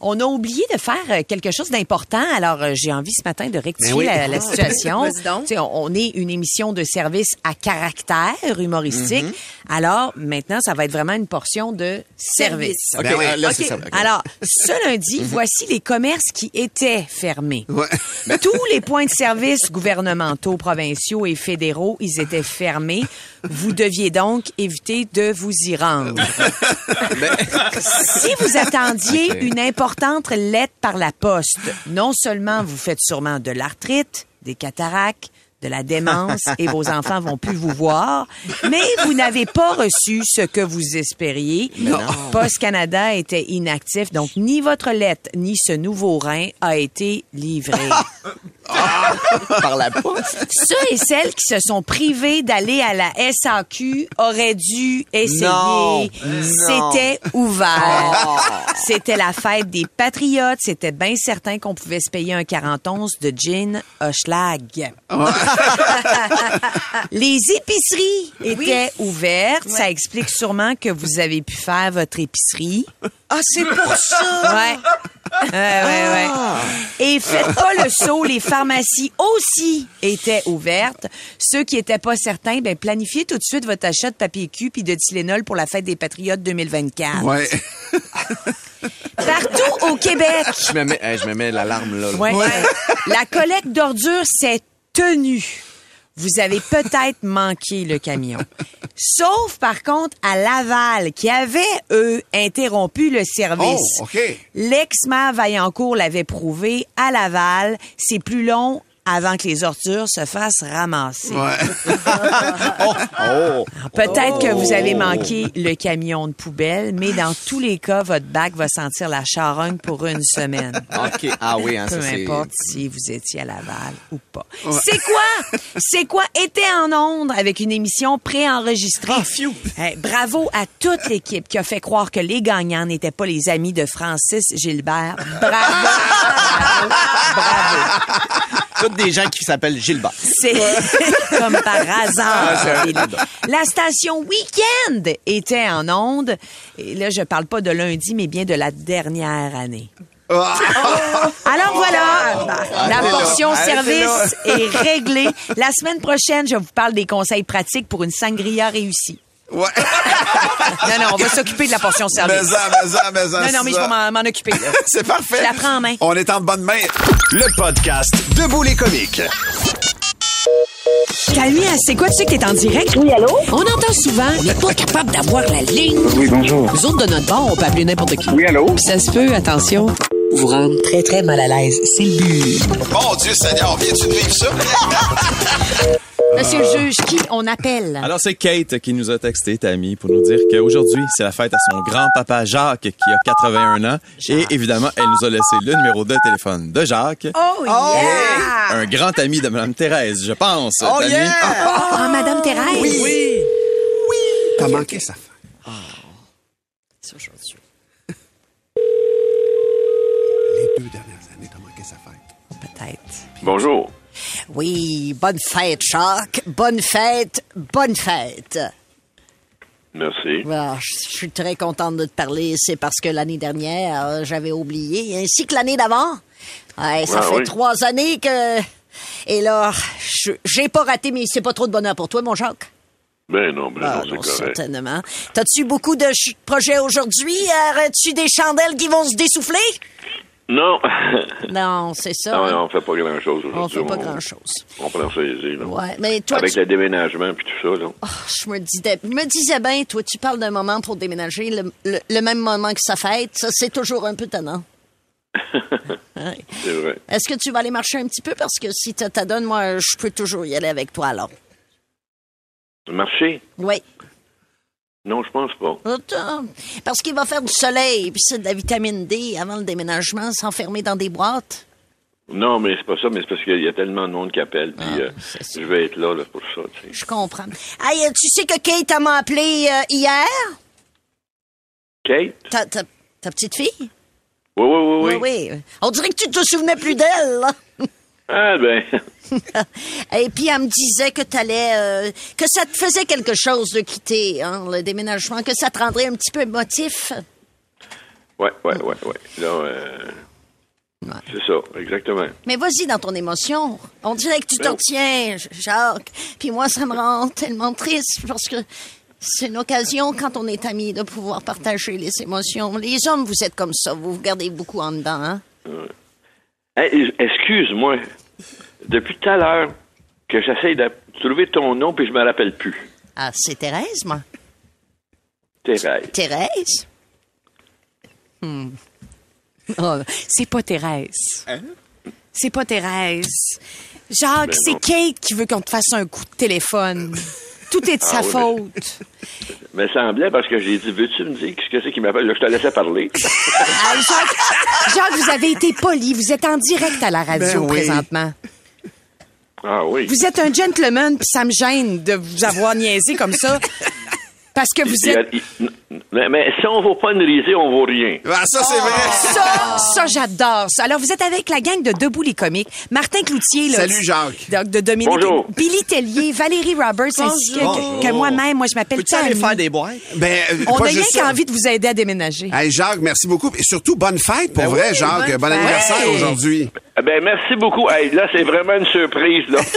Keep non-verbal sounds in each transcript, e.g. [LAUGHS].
On a oublié de faire euh, quelque chose d'important, alors euh, j'ai envie ce matin de rectifier Ben oui. la, la [LAUGHS] situation. On, est une émission de service à caractère humoristique, Mm-hmm. alors maintenant ça va être vraiment une portion de service. Service. OK, Ben là, ça. OK. Alors, ce lundi, voici les commerces qui étaient fermés. Ouais. [LAUGHS] Tous les points de service gouvernementaux, provinciaux et fédéraux, ils étaient fermés. Vous deviez donc éviter de vous y rendre. [LAUGHS] si vous attendiez une importante lettre par la poste, non seulement vous faites sûrement de l'arthrite, des cataractes, de la démence et vos enfants vont plus vous voir, mais vous n'avez pas reçu ce que vous espériez. Post Canada était inactif, donc ni votre lettre ni ce nouveau rein a été livré. [LAUGHS] Par la poste. Ceux et celles qui se sont privés d'aller à la SAQ auraient dû essayer. Non, non. C'était ouvert. C'était la fête des patriotes. C'était bien certain qu'on pouvait se payer un 41 de gin Hochelag. [LAUGHS] Les épiceries étaient ouvertes. Ça explique sûrement que vous avez pu faire votre épicerie. Ah, c'est pour ça! Ouais. Ouais, ouais, ouais. Et faites pas le saut, les pharmacies aussi étaient ouvertes. Ceux qui étaient pas certains, ben planifiez tout de suite votre achat de papier cul puis de Tylenol pour la fête des Patriotes 2024. Ouais. [LAUGHS] Partout au Québec. Je me mets, hey, je me mets l'alarme, là. là. Ouais. La collecte d'ordures s'est tenue. Vous avez peut-être [LAUGHS] manqué le camion. Sauf, par contre, à Laval, qui avait, eux, interrompu le service. Oh. L'ex-maire Vaillancourt l'avait prouvé. À Laval, c'est plus long avant que les ordures se fassent ramasser. Ouais. [LAUGHS] oh, oh. Peut-être que vous avez manqué le camion de poubelle, mais dans tous les cas, votre bac va sentir la charogne pour une semaine. OK. Ah oui, hein, Peu ça, importe si vous étiez à Laval ou pas. C'est quoi? C'est quoi? Était en onde avec une émission préenregistrée. Ah, Eh, bravo à toute l'équipe qui a fait croire que les gagnants n'étaient pas les amis de Francis Gilbert. Bravo. [LAUGHS] bravo. bravo. Des gens qui s'appellent Gilbert. C'est [LAUGHS] comme par hasard. La station Weekend était en onde. Et là, je parle pas de lundi, mais bien de la dernière année. Alors voilà, la portion service est réglée. La semaine prochaine, je vous parle des conseils pratiques pour une sangria réussie. Ouais. [LAUGHS] Non, non, on va s'occuper de la portion mais service. ça, mais ça, mais ça. Non, non, mais je vais m'en occuper. là. [LAUGHS] C'est parfait. Je la prends en main. On est en bonne main. Le podcast Debout les comiques. Camille, c'est quoi? Tu sais que t'es en direct? Oui, allô? On entend souvent, on n'est pas capable d'avoir la ligne. Oui, bonjour. Nous autres, de notre bord, on peut appeler n'importe qui. Oui, allô? Puis ça se peut, attention, vous rendre très, très mal à l'aise. C'est le but. Mon Dieu Seigneur, viens-tu de vivre ça? [LAUGHS] Monsieur le juge, qui on appelle? Alors, c'est Kate qui nous a texté, Tammy, pour nous dire qu'aujourd'hui, c'est la fête à son grand-papa Jacques, qui a 81 ans. Et évidemment, elle nous a laissé le numéro de téléphone de Jacques. Oh, yeah! Un grand ami de Mme Thérèse, je pense. Oh Tammy. yeah! Ah, Madame Thérèse? Oui. T'as manqué ça. C'est aujourd'hui. Les deux dernières années, t'as manqué sa fête. Peut-être. Bonjour. Oui, bonne fête, Jacques. Bonne fête, bonne fête. Merci. Je suis très contente de te parler. C'est parce que l'année dernière, euh, j'avais oublié, ainsi que l'année d'avant. Ouais, ça Ah fait oui. trois années que... Et là, je- j'ai pas raté, mais c'est pas trop de bonheur pour toi, mon Jacques. Ben non, ben Ah, non, correct. certainement. T'as-tu beaucoup de projets aujourd'hui? Aurais-tu des chandelles qui vont se dessouffler? Non. [LAUGHS] Non, c'est ça. Ah ouais, hein. on fait pas grand-chose aujourd'hui. On fait pas grand-chose. On prend ça easy, là. Ouais, mais toi, Avec tu- le déménagement puis tout ça, là. Je me disais, je me disais bien, toi, tu parles d'un moment pour déménager, le, le- le même moment que sa fête, ça, c'est toujours un peu tannant. [LAUGHS] Ouais. C'est vrai. Est-ce que tu vas aller marcher un petit peu? Parce que si tu t'adonnes, moi, je peux toujours y aller avec toi, alors. Marcher? Oui. Non, je pense pas. Attends. Parce qu'il va faire du soleil, puis c'est de la vitamine D avant le déménagement, s'enfermer dans des boîtes. Non, mais c'est pas ça, mais c'est parce qu'il y a tellement de monde qui appelle, puis euh, c'est ça. je vais être là, là pour ça, tu sais. Je comprends. Hey, euh, tu sais que Kate m'a appelé euh, hier? Kate? Ta, ta- ta petite fille? Oui, oui, oui, oui. Oui, oui. On dirait que tu te souvenais plus d'elle, là. Ah, ben, [LAUGHS] Et puis, elle me disait que t'allais, euh, que ça te faisait quelque chose de quitter, hein, le déménagement, que ça te rendrait un petit peu émotif. ouais, ouais, ouais, ouais. Euh, c'est ça, exactement. Mais vas-y dans ton émotion. On dirait que tu t'en Ben- tiens, Jacques. Puis moi, ça me rend tellement triste parce que c'est une occasion, quand on est amis, de pouvoir partager les émotions. Les hommes, vous êtes comme ça. Vous vous gardez beaucoup en dedans, hein? Hey, excuse-moi. Depuis tout à l'heure que j'essaye de trouver ton nom puis je me rappelle plus. Ah, c'est Thérèse, moi. Thérèse. Thérèse? Oh, c'est pas Thérèse. C'est pas Thérèse. Jacques, Ben c'est. Kate qui veut qu'on te fasse un coup de téléphone. [LAUGHS] Tout est de sa Ah oui, faute. [LAUGHS] Me semblait parce que j'ai dit, veux-tu me dire ce que c'est qui m'appelle? Là, je te laissais parler. [LAUGHS] Ah, Jacques, Jacques, vous avez été poli. Vous êtes en direct à la radio Ben oui. présentement. Ah oui. Vous êtes un gentleman, puis ça me gêne de vous avoir niaisé comme ça. [LAUGHS] Parce que vous êtes... mais, mais si on vaut pas une risée, on vaut rien. Ah, ça, c'est vrai. Ça, ça, j'adore ça. Alors, vous êtes avec la gang de Debout les comiques. Martin Cloutier, là. Salut, Jacques. De, de Dominique. Bonjour. Billy Tellier, Valérie Roberts, ainsi que, que- que moi-même. Moi, je m'appelle Peux-tu aller faire des boîtes? Ben, euh, On pas a rien qu'envie de vous aider à déménager. Hey, Jacques, merci beaucoup. Et surtout, bonne fête, pour Ben vrai, oui, Jacques. Bon fête. anniversaire aujourd'hui. Eh Ben, merci beaucoup. Hey, là, c'est vraiment une surprise, là. [LAUGHS]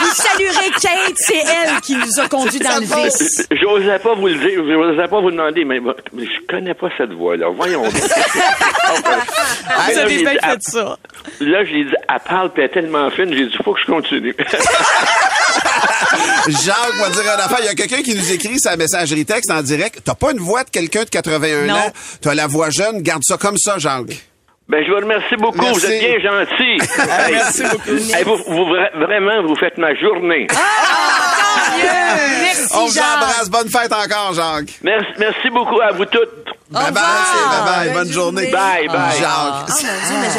Vous saluerez Kate, c'est elle qui nous a conduits dans le vice. J'osais pas vous le dire, j'osais pas vous demander, mais, mais je connais pas cette voix-là. Voyons. donc. [LAUGHS] Ah, vous là, avez j'ai bien fait elle- ça. Là, j'ai dit, elle parle, puis elle est tellement fine, j'ai dit, faut que je continue. [LAUGHS] Jacques va dire une affaire. Il y a quelqu'un qui nous écrit sa messagerie texte en direct. T'as pas une voix de quelqu'un de 81 Non. ans? T'as la voix jeune? Garde ça comme ça, Jacques. Ben, je vous remercie beaucoup. Merci. Vous êtes bien gentil. [LAUGHS] Hey, Merci beaucoup. hey, vous, vous vra- vraiment, vous faites ma journée. Merci, On vous Jacques. embrasse. Bonne fête encore, Jacques. Merci, merci beaucoup à vous toutes. Bye bye. Bye bye. Bonne journée. Bye, bye. Jacques.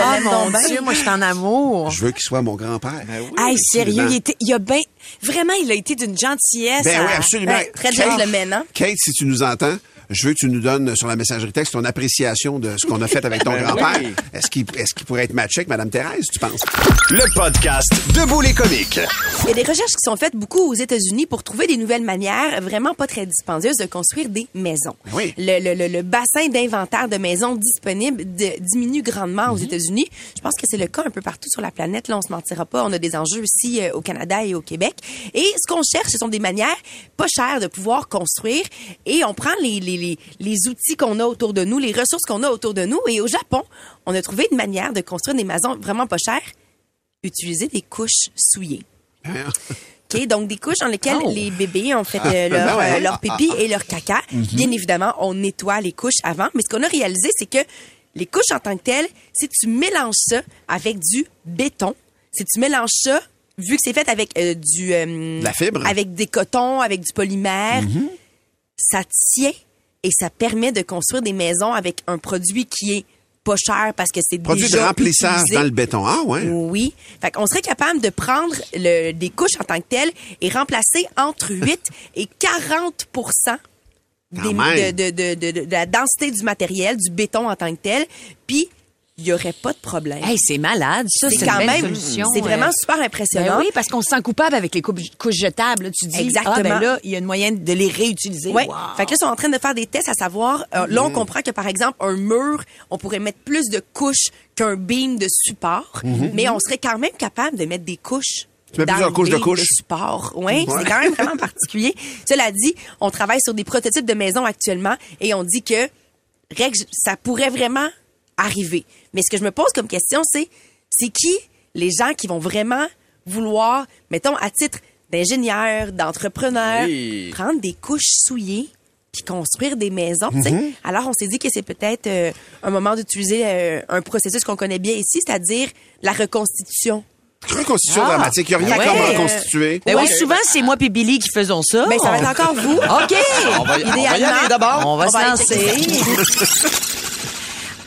Ah, mon Dieu, moi, je suis en amour. Je veux qu'il soit mon grand-père. Hey, sérieux, il, était, il a bien... Vraiment, il a été d'une gentillesse. Ben à- oui, absolument. Très Kate- gentleman, hein? Kate, si tu nous entends, je veux que tu nous donnes sur la messagerie texte ton appréciation de ce qu'on a fait avec ton [LAUGHS] Ben grand-père. oui. Est-ce qu'il est qu'il pourrait être matché avec Mme Thérèse, tu penses? Le podcast Debout les comiques. Il y a des recherches qui sont faites beaucoup aux États-Unis pour trouver des nouvelles manières vraiment pas très dispendieuses de construire des maisons. Oui. Le, le- le- le bassin d'inventaire de maisons disponibles de- diminue grandement aux États-Unis. Je pense que c'est le cas un peu partout sur la planète. Là, on se mentira pas. On a des enjeux aussi euh, au Canada et au Québec. Et ce qu'on cherche, ce sont des manières pas chères de pouvoir construire. Et on prend les, les, les, les outils qu'on a autour de nous, les ressources qu'on a autour de nous. Et au Japon, on a trouvé une manière de construire des maisons vraiment pas chères utiliser des couches souillées. OK, donc des couches dans lesquelles les bébés ont fait euh, leur, ben ouais. euh, leur pipi et leur caca. Bien évidemment, on nettoie les couches avant, mais ce qu'on a réalisé, c'est que les couches en tant que telles, si tu mélanges ça avec du béton, si tu mélanges ça, vu que c'est fait avec euh, du... euh, La fibre. Avec des cotons, avec du polymère, ça tient et ça permet de construire des maisons avec un produit qui est pas cher parce que c'est Produit de déjà remplissage utilisé. dans le béton. Ah, ouais. Oui. Fait qu'on serait capable de prendre le, des couches en tant que telles et remplacer entre [LAUGHS] 8 et 40 des- de, de, de, de- de la densité du matériel, du béton en tant que tel. Puis, il y aurait pas de problème. Hey, c'est malade, ça. c'est C'est quand une belle même, solution. c'est vraiment euh. super impressionnant. Ben oui, parce qu'on se sent coupable avec les couches, couches jetables. là. Tu dis, Exactement. ah, ben là, il y a une moyenne de les réutiliser. Ouais. Wow. Fait que là, ils sont en train de faire des tests à savoir. euh, Là, on comprend que par exemple, un mur, on pourrait mettre plus de couches qu'un beam de support, mais on serait quand même capable de mettre des couches. Tu mets plusieurs couches de beam couches. support. Oui, Ouais. c'est quand même vraiment particulier. [LAUGHS] Cela dit, on travaille sur des prototypes de maisons actuellement et on dit que règle, ça pourrait vraiment arriver. Mais ce que je me pose comme question, c'est c'est qui les gens qui vont vraiment vouloir, mettons, à titre d'ingénieur, d'entrepreneur, Oui. prendre des couches souillées puis construire des maisons. Mm-hmm. Alors, on s'est dit que c'est peut-être euh, un moment d'utiliser euh, un processus qu'on connaît bien ici, c'est-à-dire la reconstitution. Reconstitution Ah. dramatique. Il n'y a rien Ouais. comme reconstituer. Ben oui, souvent, c'est moi et Billy qui faisons ça. Mais ça va être encore vous. [LAUGHS] OK. On va, y- on va y aller d'abord. On va On se va lancer. [LAUGHS]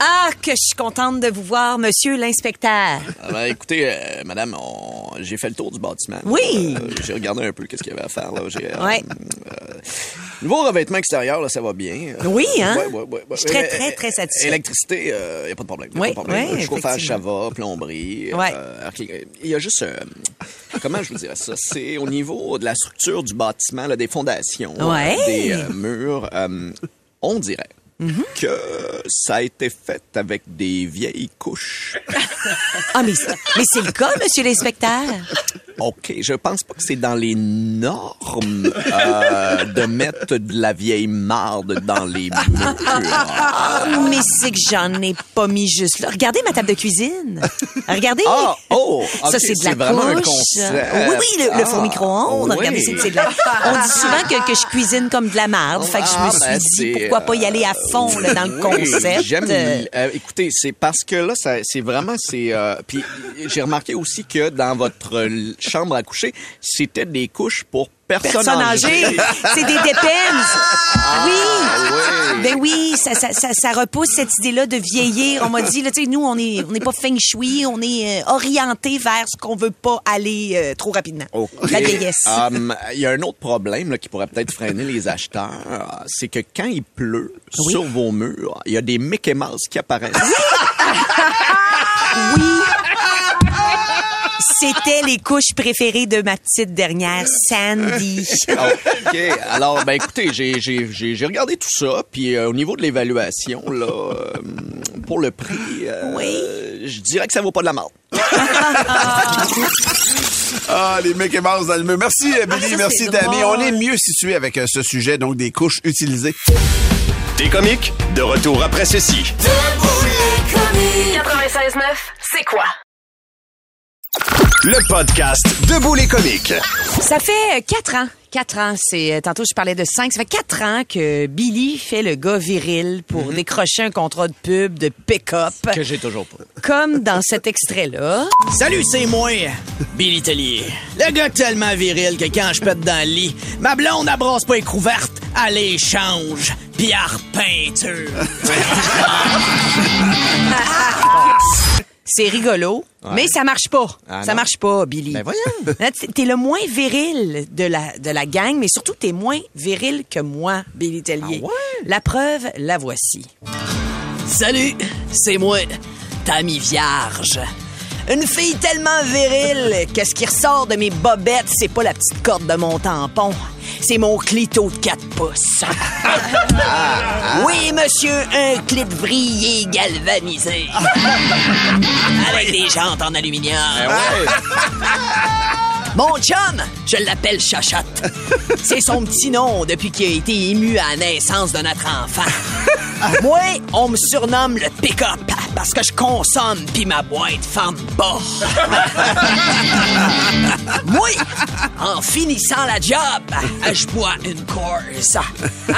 ah, que je suis contente de vous voir, monsieur l'inspecteur. Ah ben, écoutez, euh, madame, on- j'ai fait le tour du bâtiment. Oui. Euh, j'ai regardé un peu qu'est-ce qu'il y avait à faire. Là. Euh, Ouais. euh, Niveau revêtement extérieur, là, ça va bien. Oui, hein? Ouais, ouais. Je suis très, très, très satisfait. Électricité, il n'y a pas de problème. Oui, pas de problème. Chauffage, ça va, plomberie. Il y a juste... comment je vous dirais ça? C'est au niveau de la structure du bâtiment, là, des fondations, des murs. on dirait Mm-hmm. que ça a été fait avec des vieilles couches. Ah, mais, mais c'est le cas, monsieur l'inspecteur? OK, je pense pas que c'est dans les normes euh, de mettre de la vieille marde dans les murs. Ah, [LAUGHS] mais c'est que j'en ai pas mis juste là. Regardez ma table de cuisine. Regardez. Ah, oh, Ça, ok, c'est de la un couche. Oui, oui, le, le Ah, four micro-ondes. oui. Regardez, c'est de la... On dit souvent que, que je cuisine comme de la merde. Fait que je me Ah, suis ben, dit, pourquoi pas y aller à fond là, dans le Oui, concept. J'aime. Euh, euh, écoutez, c'est parce que là, c'est vraiment, c'est. euh, puis j'ai remarqué aussi que dans votre chambre à coucher, c'était des couches pour Personne âgée. âgées. [LAUGHS] C'est des dépends. oui. oui. Ben oui, ça, ça, ça, ça repousse cette idée-là de vieillir. On m'a dit, là, tu sais, nous, on est, on n'est pas feng shui, on est euh, orienté vers ce qu'on veut pas aller euh, trop rapidement. La vieillesse. Um, Il y a un autre problème là, qui pourrait peut-être freiner les acheteurs, c'est que quand il pleut sur vos murs, il y a des Mickey Mouse qui apparaissent. Oui. [LAUGHS] C'était les couches préférées de ma petite dernière, Sandy. OK. Alors, ben écoutez, j'ai, j'ai, j'ai, j'ai regardé tout ça, puis euh, au niveau de l'évaluation, là, euh, pour le prix, euh, Oui. je dirais que ça vaut pas de la marde. [LAUGHS] Ah, les Mickey Mouse dans le mur. Merci, Billy. ça, merci, Tammy. drôle. On est mieux situé avec euh, ce sujet, donc des couches utilisées. T'es comique? De retour après ceci. Debout les comiques. 96.9, c'est quoi? Le podcast Debout les comiques. Ça fait euh, quatre ans. Quatre ans, c'est euh, tantôt je parlais de cinq. Ça fait quatre ans que Billy fait le gars viril pour décrocher un contrat de pub de pick-up, Que j'ai toujours pas. comme dans cet extrait-là. [LAUGHS] Salut, c'est moi, Billy Tellier. Le gars tellement viril que quand je pète dans le lit, ma blonde abrasse pas les couvertes, elle les change, pis elle repeinture. C'est rigolo, mais ça marche pas. Ah ça non? marche pas, Billy. Ben voyons. [LAUGHS] Là, t'es- T'es le moins viril de la, de la gang, mais surtout t'es moins viril que moi, Billy Tellier. Ah ouais? La preuve, la voici. Salut, c'est moi, Tammy Vierge. Une fille tellement virile que ce qui ressort de mes bobettes, c'est pas la petite corde de mon tampon. C'est mon clito de 4 pouces. Oui, monsieur, un clit vrillé galvanisé. [LAUGHS] Avec des jantes en aluminium. Mon chum, je l'appelle Chachotte. [LAUGHS] C'est son petit nom depuis qu'il a été ému à la naissance de notre enfant. Moi, on me surnomme le pick-up parce que je consomme puis ma boîte ferme bas. [LAUGHS] Moi, en finissant la job, je bois une course.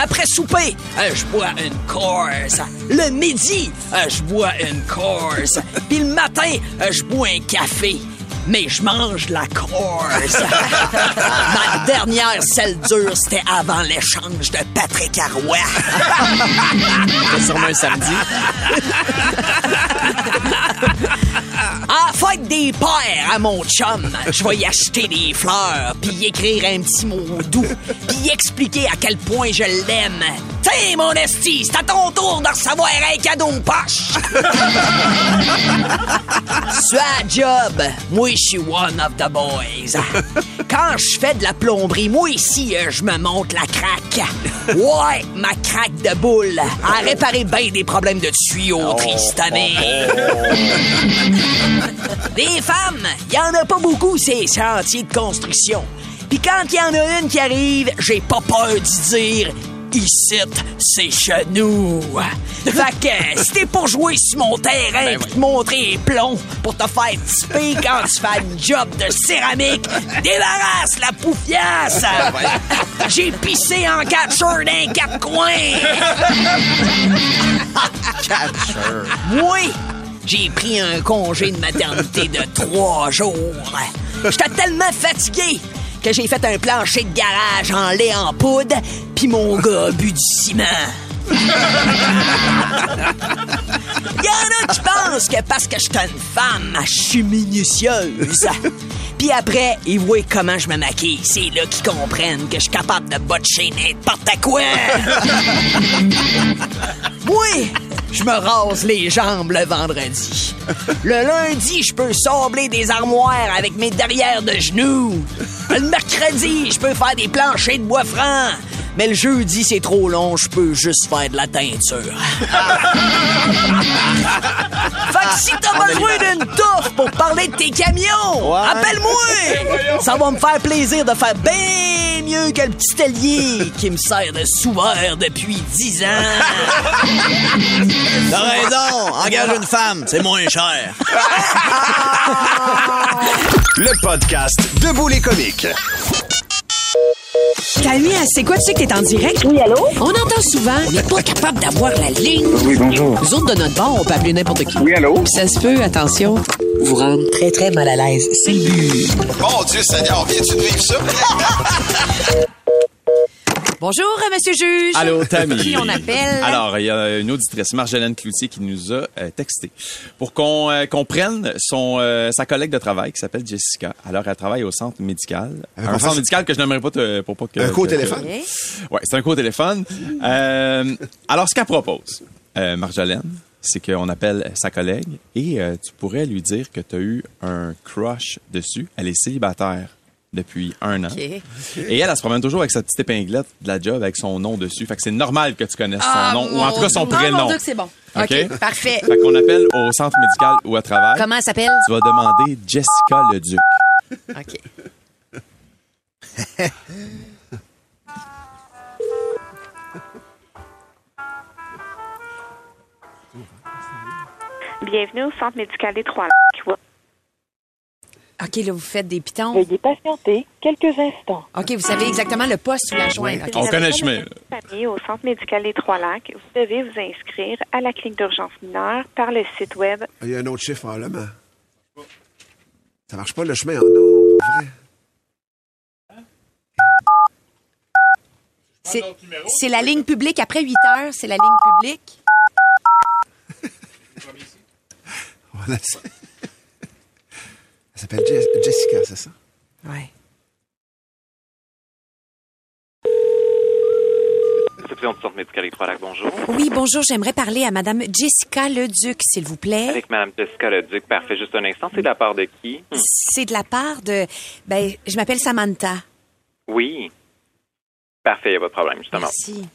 Après souper, je bois une course. Le midi, je bois une course. Puis le matin, je bois un café mais je mange la course. [LAUGHS] Ma dernière selle dure, c'était avant l'échange de Patrick Arroy. [LAUGHS] C'est sûrement un samedi. [LAUGHS] Fête des pères à mon chum, je vais y acheter des fleurs, puis y écrire un petit mot doux, puis expliquer à quel point je l'aime. Tiens, mon esti, c'est à ton tour de recevoir un cadeau poche. [LAUGHS] La job, moi, je suis one of the boys. Quand je fais de la plomberie, moi ici, euh, je me monte la craque. Ouais, ma craque de boule a réparé bien des problèmes de tuyaux, Tristané. [LAUGHS] Des femmes, y en a pas beaucoup ces chantiers de construction. Puis quand il y en a une qui arrive, j'ai pas peur d'y dire Ici, c'est chez nous. Fait que [LAUGHS] si t'es pour jouer sur mon terrain pis te montrer les plombs pour te faire tiper quand tu fais une job de céramique, débarrasse la poufiasse. J'ai pissé en catcheur d'un quatre coins. [LAUGHS] Moi, j'ai pris un congé de maternité de trois jours. J'étais tellement fatigué que j'ai fait un plancher de garage en lait en poudre, puis mon gars a bu du ciment. Il y en a qui pensent que parce que je suis une femme, je suis minutieuse. Puis après, ils voient comment je me maquille. C'est là qu'ils comprennent que je suis capable de botcher n'importe quoi. Moi, je me rase les jambes le vendredi. Le lundi, je peux sabler des armoires avec mes derrières de genoux. Le mercredi, je peux faire des planchers de bois franc. Mais le jeudi, c'est trop long, je peux juste faire de la teinture. [LAUGHS] fait que si t'as besoin d'une touffe pour parler de tes camions, appelle-moi! [LAUGHS] Ça va me faire plaisir de faire bien mieux que le petit allié qui me sert de sous-verre depuis 10 ans. [LAUGHS] T'as raison, engage une femme, c'est moins cher. Le podcast Debout les comiques. Camille, c'est quoi? Tu sais que t'es en direct? Oui, allô? On entend souvent, on n'est pas capable d'avoir la ligne. Oui, bonjour. Nous autres, de notre bord, on peut appeler n'importe qui. Oui, allô? Puis ça se peut, attention, vous rendre très, très mal à l'aise. C'est le but. Mon Dieu Seigneur, viens-tu de vivre ça? [LAUGHS] Bonjour, euh, monsieur juge. Allô, Tammy. Qui on appelle? Alors, il y a une auditrice, Marjolaine Cloutier, qui nous a euh, texté pour qu'on euh, qu'on prenne son, euh, sa collègue de travail qui s'appelle Jessica. Alors, elle travaille au centre médical. Avec un un centre médical que je n'aimerais pas te, pour pas que... Un que- co-téléphone? que- Ouais, c'est un co-téléphone. Euh, alors, ce qu'elle propose, euh, Marjolaine, c'est qu'on appelle sa collègue et euh, tu pourrais lui dire que tu as eu un crush dessus. Elle est célibataire depuis un an. Et elle, elle se promène toujours avec sa petite épinglette de la job avec son nom dessus. Fait que c'est normal que tu connaisses Ah, son nom, ou en tout cas son prénom. Ah, mon Dieu que c'est bon. OK, parfait. Fait qu'on appelle au centre médical où elle travaille. Comment elle s'appelle? Tu vas demander Jessica Leduc. OK. Bienvenue au Centre médical des Trois-Lacs. OK, là, vous faites des pitons. Veuillez patienter quelques instants. OK, vous savez exactement le poste où la joindre. OK? On connaît le chemin. Famille au Centre médical des Trois-Lacs, vous devez vous inscrire à la clinique d'urgence mineure par le site web. Il y a un autre chiffre en allemand. Ça marche pas le chemin en non, vrai. C'est la ligne publique. Après 8 heures, c'est la ligne publique. [LAUGHS] C'est- Elle s'appelle Jess- Jessica, c'est ça? Ouais. Bonjour. Oui, bonjour. J'aimerais parler à Madame Jessica Leduc, s'il vous plaît. Avec Mme Jessica Leduc, parfait. Juste un instant, c'est de la part de qui? Hmm. C'est de la part de... Ben, je m'appelle Samantha. Oui. Parfait, il n'y a pas de problème, justement. Merci.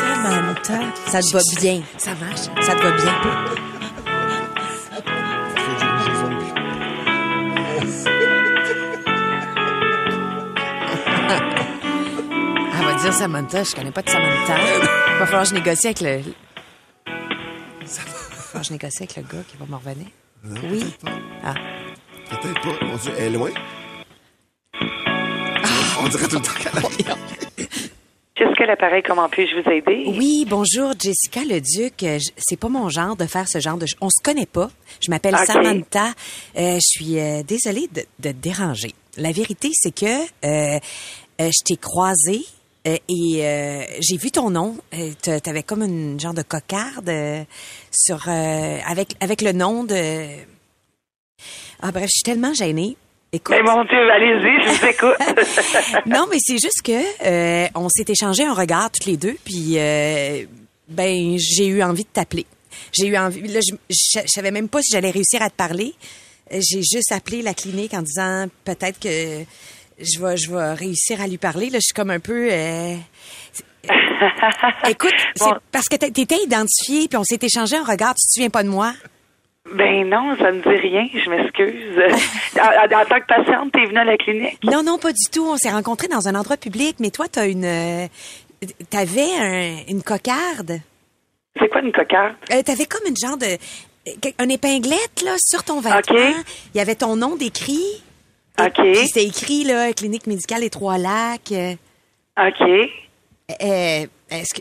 Samantha. Ça te va bien? Ça marche. Ça te va bien? Dire Samantha. Je connais pas de Samantha. Il va falloir que je négocie avec le... Il va falloir que je négocie avec le gars qui va me revenir. Oui. Ah. Peut-être pas. Mon Dieu, elle est loin. On dirait tout le temps qu'elle a... Jessica l'appareil, comment puis-je vous aider? Oui, bonjour, Jessica Leduc. Euh, C'est pas mon genre de faire ce genre de... On se connaît pas. Je m'appelle. Samantha. Euh, je suis euh, désolée de, de te déranger. La vérité, c'est que euh, euh, je t'ai croisée euh, et euh, j'ai vu ton nom. Euh, t'a- T'avais comme une genre de cocarde euh, sur euh, avec avec le nom de. Ah bref, je suis tellement gênée. Écoute. Mais mon Dieu, allez-y, je vous écoute. [LAUGHS] non, mais c'est juste que euh, on s'est échangé un regard toutes les deux, puis euh, ben j'ai eu envie de t'appeler. J'ai eu envie. Là, je, je, je savais même pas si j'allais réussir à te parler. J'ai juste appelé la clinique en disant peut-être que je vais, je vais réussir à lui parler. Là, je suis comme un peu. euh, [LAUGHS] Écoute, c'est parce que t'é- t'étais identifié, puis on s'est échangé un regard. Tu te souviens pas de moi? Ben non, ça me dit rien, je m'excuse. [LAUGHS] en, en tant que patiente, t'es venue à la clinique? Non, non, pas du tout. On s'est rencontrés dans un endroit public, mais toi, t'as une. euh, T'avais un- une cocarde. C'est quoi une cocarde? Euh, T'avais comme une genre de. Une épinglette, là, sur ton vêtement. Il y avait ton nom décrit. OK. Puis C'était écrit, là, Clinique médicale des Trois-Lacs. Euh, OK. euh, Est-ce que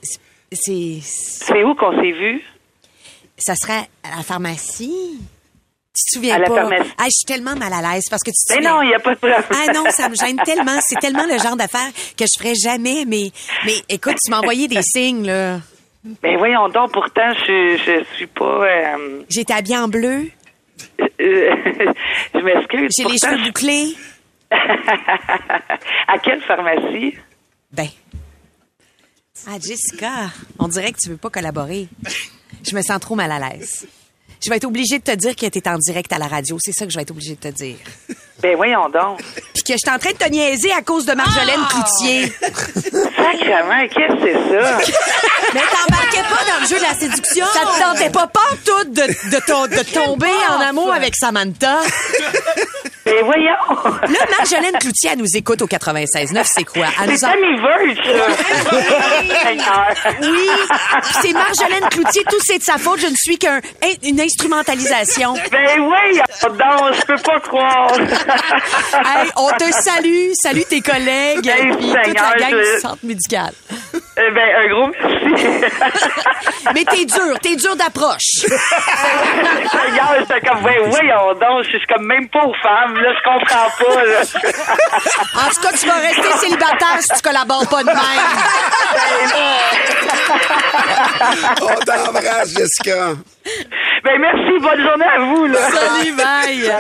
c'est. C'est où qu'on s'est vu? Ça serait à la pharmacie? Tu te souviens À la pas? pharmacie. Ah, je suis tellement mal à l'aise parce que tu te Mais souviens- non, il n'y a pas de problème. Ah non, ça me gêne tellement. C'est tellement le genre d'affaire que je ferais jamais. Mais, mais écoute, tu m'as envoyé des signes, là. Ben voyons donc, pourtant, je, je suis pas... euh, J'étais habillée en bleu. [LAUGHS] je m'excuse. J'ai les cheveux bouclés. [LAUGHS] À quelle pharmacie? Ben. Ah, Jessica, on dirait que tu veux pas collaborer. Je me sens trop mal à l'aise. Je vais être obligée de te dire que t'es en direct à la radio. C'est ça que je vais être obligée de te dire. Ben voyons donc. Puis que je suis en train de te niaiser à cause de Marjolaine Cloutier. Sacrement, qu'est-ce que c'est ça? [LAUGHS] Mais le jeu de la séduction. Ça te tentait pas pas tout de, de, tomber en amour avec Samantha? Ben voyons. Là, Marjolaine Cloutier, elle nous écoute au 96.9. C'est quoi? Elle nous en-. Oui, Puis c'est Marjolaine Cloutier, tout c'est de sa faute. Je ne suis qu'une instrumentalisation. Ben voyons donc, je peux pas croire. Hey, on te salue, salut tes collègues, Hey, puis toute la gang je- du centre médical. Eh ben, un gros merci. [LAUGHS] Mais t'es dur, t'es dur d'approche. [LAUGHS] Seigneur, j'étais comme, ben voyons donc, je suis comme même pas aux femmes, là, je comprends pas, là. [LAUGHS] En tout cas, tu vas rester célibataire si tu collabores pas de même. On t'embrasse, Jessica. Ben merci, bonne journée à vous, là. Salut, bye.